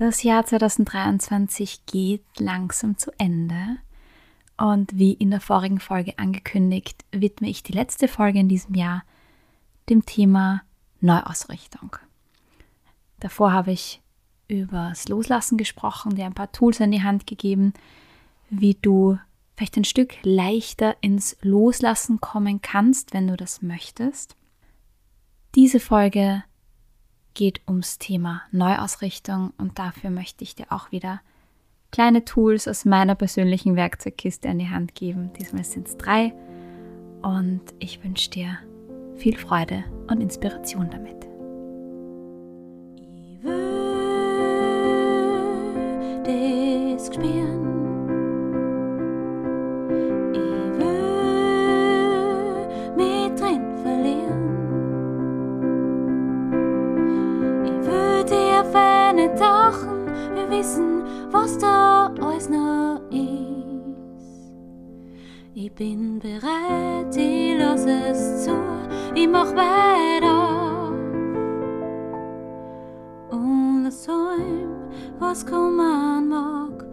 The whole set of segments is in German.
Das Jahr 2023 geht langsam zu Ende. Und wie in der vorigen Folge angekündigt, widme ich die letzte Folge in diesem Jahr dem Thema Neuausrichtung. Davor habe ich über das Loslassen gesprochen, dir ein paar Tools an die Hand gegeben, wie du vielleicht ein Stück leichter ins Loslassen kommen kannst, wenn du das möchtest. Diese Folge geht ums Thema Neuausrichtung und dafür möchte ich dir auch wieder kleine Tools aus meiner persönlichen Werkzeugkiste an die Hand geben. Diesmal sind es drei und ich wünsche dir viel Freude und Inspiration damit. Ich wissen, was da alles noch ist. Ich bin bereit, ich lass es zu, ich mach weiter. Und das Heim, was kommen mag,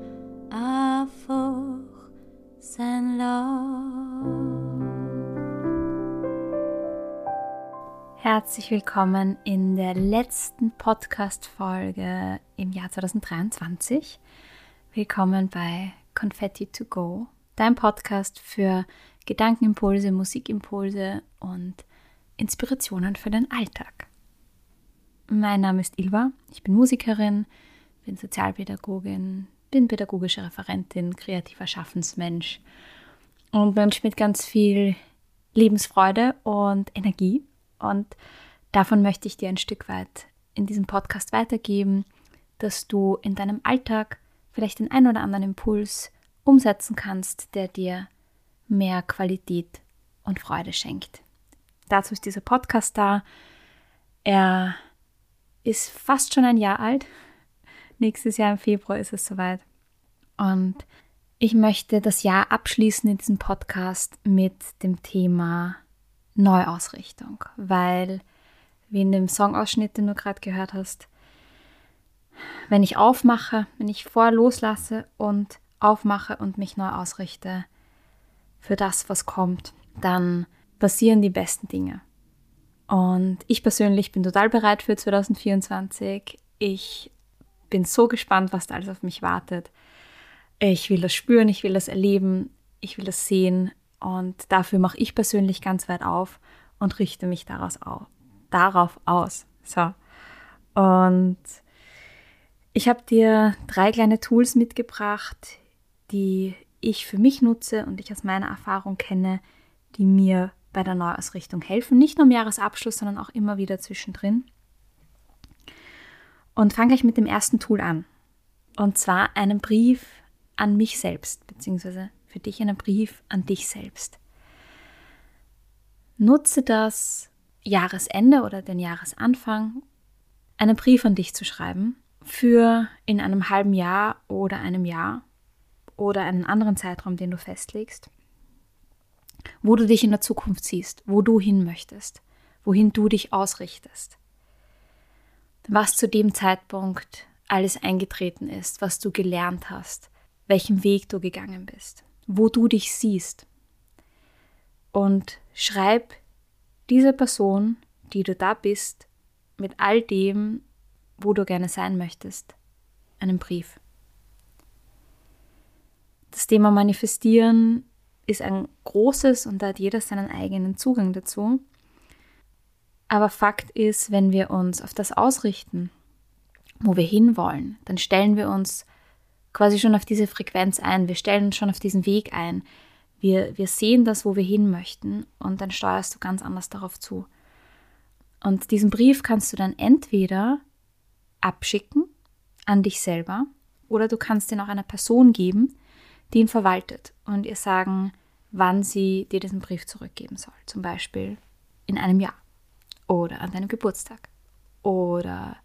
einfach sein Lauf. Herzlich willkommen in der letzten Podcast-Folge im Jahr 2023. Willkommen bei Confetti to Go, dein Podcast für Gedankenimpulse, Musikimpulse und Inspirationen für den Alltag. Mein Name ist Ilva, ich bin Musikerin, bin Sozialpädagogin, bin pädagogische Referentin, kreativer Schaffensmensch und Mensch mit ganz viel Lebensfreude und Energie und davon möchte ich dir ein Stück weit in diesem Podcast weitergeben, dass du in deinem Alltag vielleicht den ein oder anderen Impuls umsetzen kannst, der dir mehr Qualität und Freude schenkt. Dazu ist dieser Podcast da. Er ist fast schon ein Jahr alt. Nächstes Jahr im Februar ist es soweit. Und ich möchte das Jahr abschließen in diesem Podcast mit dem Thema Neuausrichtung, weil, wie in dem Songausschnitt, den du gerade gehört hast, wenn ich aufmache, wenn ich vor loslasse und aufmache und mich neu ausrichte für das, was kommt, dann passieren die besten Dinge. Und ich persönlich bin total bereit für 2024. Ich bin so gespannt, was da alles auf mich wartet. Ich will das spüren, ich will das erleben, ich will das sehen und dafür mache ich persönlich ganz weit auf und richte mich daraus auf, darauf aus. So. Und ich habe dir drei kleine Tools mitgebracht, die ich für mich nutze und ich aus meiner Erfahrung kenne, die mir bei der Neuausrichtung helfen. Nicht nur im Jahresabschluss, sondern auch immer wieder zwischendrin. Und fange gleich mit dem ersten Tool an. Und zwar einen Brief an mich selbst, beziehungsweise für dich einen Brief an dich selbst. Nutze das Jahresende oder den Jahresanfang, einen Brief an dich zu schreiben für in einem halben Jahr oder einem Jahr oder einen anderen Zeitraum, den du festlegst, wo du dich in der Zukunft siehst, wo du hin möchtest, wohin du dich ausrichtest, was zu dem Zeitpunkt alles eingetreten ist, was du gelernt hast, welchen Weg du gegangen bist wo du dich siehst. Und schreib dieser Person, die du da bist, mit all dem, wo du gerne sein möchtest, einen Brief. Das Thema Manifestieren ist ein großes und da hat jeder seinen eigenen Zugang dazu. Aber Fakt ist, wenn wir uns auf das ausrichten, wo wir hinwollen, dann stellen wir uns quasi schon auf diese Frequenz ein. Wir stellen uns schon auf diesen Weg ein. Wir, wir sehen das, wo wir hin möchten und dann steuerst du ganz anders darauf zu. Und diesen Brief kannst du dann entweder abschicken an dich selber oder du kannst ihn auch einer Person geben, die ihn verwaltet und ihr sagen, wann sie dir diesen Brief zurückgeben soll. Zum Beispiel in einem Jahr oder an deinem Geburtstag oder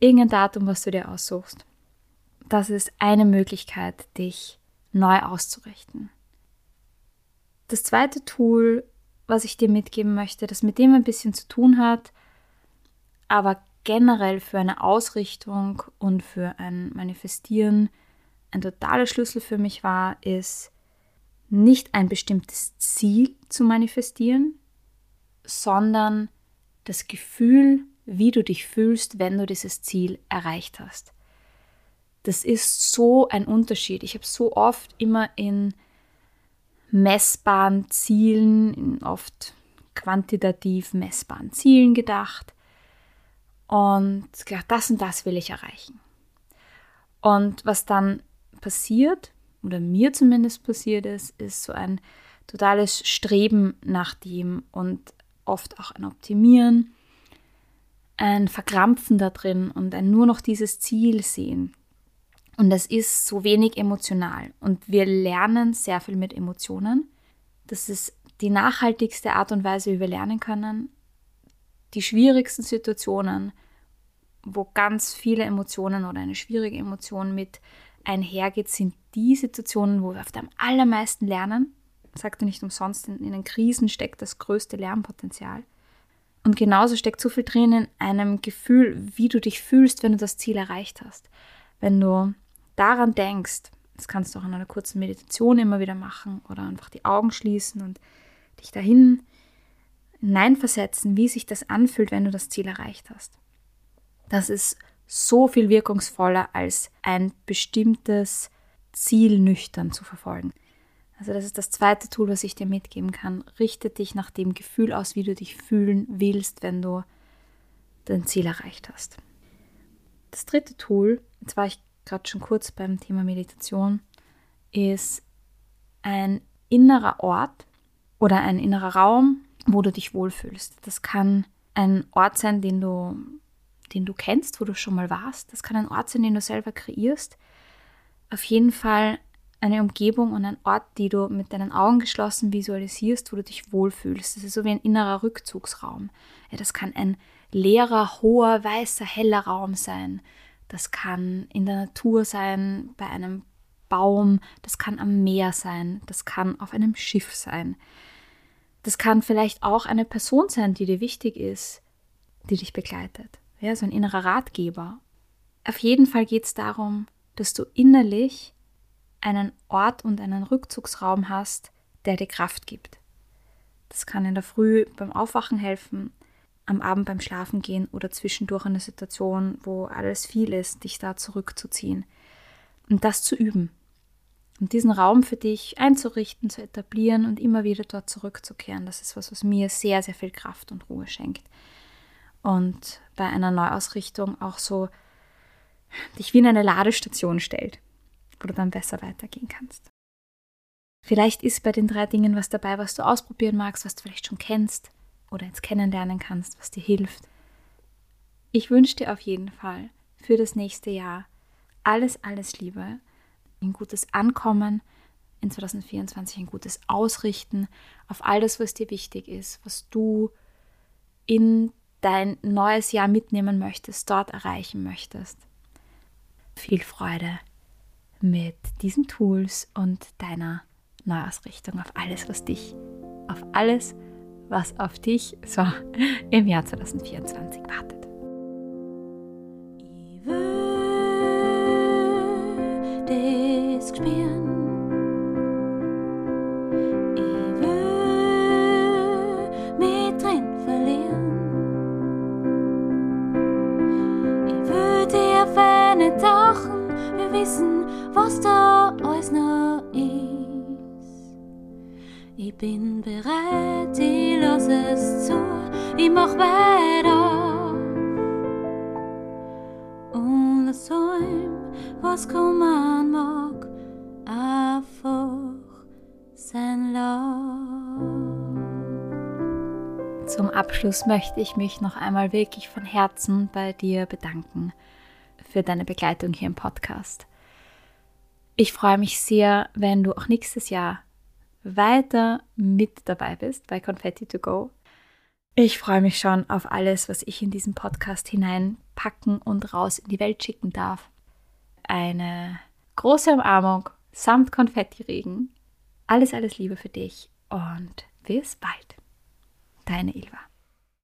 irgendein Datum, was du dir aussuchst das ist eine Möglichkeit, dich neu auszurichten. Das zweite Tool, was ich dir mitgeben möchte, das mit dem ein bisschen zu tun hat, aber generell für eine Ausrichtung und für ein Manifestieren ein totaler Schlüssel für mich war, ist nicht ein bestimmtes Ziel zu manifestieren, sondern das Gefühl, wie du dich fühlst, wenn du dieses Ziel erreicht hast. Das ist so ein Unterschied. Ich habe so oft immer in messbaren Zielen, in oft quantitativ messbaren Zielen gedacht und gedacht, das und das will ich erreichen. Und was dann passiert, oder mir zumindest passiert ist, ist so ein totales Streben nach dem und oft auch ein Optimieren, ein Verkrampfen da drin und ein nur noch dieses Ziel sehen. Und das ist so wenig emotional. Und wir lernen sehr viel mit Emotionen. Das ist die nachhaltigste Art und Weise, wie wir lernen können. Die schwierigsten Situationen, wo ganz viele Emotionen oder eine schwierige Emotion mit einhergeht, sind die Situationen, wo wir auf dem allermeisten lernen. Sagt er nicht umsonst, in, in den Krisen steckt das größte Lernpotenzial. Und genauso steckt so viel drin in einem Gefühl, wie du dich fühlst, wenn du das Ziel erreicht hast. Wenn du daran denkst, das kannst du auch in einer kurzen Meditation immer wieder machen oder einfach die Augen schließen und dich dahin hineinversetzen, wie sich das anfühlt, wenn du das Ziel erreicht hast. Das ist so viel wirkungsvoller als ein bestimmtes Ziel nüchtern zu verfolgen. Also das ist das zweite Tool, was ich dir mitgeben kann. Richte dich nach dem Gefühl aus, wie du dich fühlen willst, wenn du dein Ziel erreicht hast. Das dritte Tool, jetzt war ich gerade schon kurz beim Thema Meditation, ist ein innerer Ort oder ein innerer Raum, wo du dich wohlfühlst. Das kann ein Ort sein, den du, den du kennst, wo du schon mal warst. Das kann ein Ort sein, den du selber kreierst. Auf jeden Fall eine Umgebung und ein Ort, die du mit deinen Augen geschlossen visualisierst, wo du dich wohlfühlst. Das ist so wie ein innerer Rückzugsraum. Ja, das kann ein leerer, hoher, weißer, heller Raum sein. Das kann in der Natur sein, bei einem Baum, das kann am Meer sein, das kann auf einem Schiff sein. Das kann vielleicht auch eine Person sein, die dir wichtig ist, die dich begleitet. Ja, so ein innerer Ratgeber. Auf jeden Fall geht es darum, dass du innerlich einen Ort und einen Rückzugsraum hast, der dir Kraft gibt. Das kann in der Früh beim Aufwachen helfen, am Abend beim Schlafen gehen oder zwischendurch in einer Situation, wo alles viel ist, dich da zurückzuziehen. Und das zu üben. Und diesen Raum für dich einzurichten, zu etablieren und immer wieder dort zurückzukehren. Das ist was, was mir sehr, sehr viel Kraft und Ruhe schenkt. Und bei einer Neuausrichtung auch so dich wie in eine Ladestation stellt, wo du dann besser weitergehen kannst. Vielleicht ist bei den drei Dingen was dabei, was du ausprobieren magst, was du vielleicht schon kennst oder jetzt kennenlernen kannst, was dir hilft. Ich wünsche dir auf jeden Fall für das nächste Jahr alles, alles Liebe, ein gutes Ankommen in 2024, ein gutes Ausrichten auf all das, was dir wichtig ist, was du in dein neues Jahr mitnehmen möchtest, dort erreichen möchtest. Viel Freude mit diesen Tools und deiner Neuausrichtung auf alles, was dich, auf alles, was was auf dich so im Jahr 2024 wartet. Ich will das spüren. Ich will mich drin verlieren. Ich will dir feine tauchen, wir wissen, was da alles noch ist. Ich bin bereit, ich lass es zu, ich mach weiter. Und lass heim, was kommen mag, einfach sein Lauf. Zum Abschluss möchte ich mich noch einmal wirklich von Herzen bei dir bedanken für deine Begleitung hier im Podcast. Ich freue mich sehr, wenn du auch nächstes Jahr weiter mit dabei bist bei Confetti to Go. Ich freue mich schon auf alles, was ich in diesen Podcast hineinpacken und raus in die Welt schicken darf. Eine große Umarmung samt Konfettiregen. Alles, alles Liebe für dich und bis bald. Deine Ilva.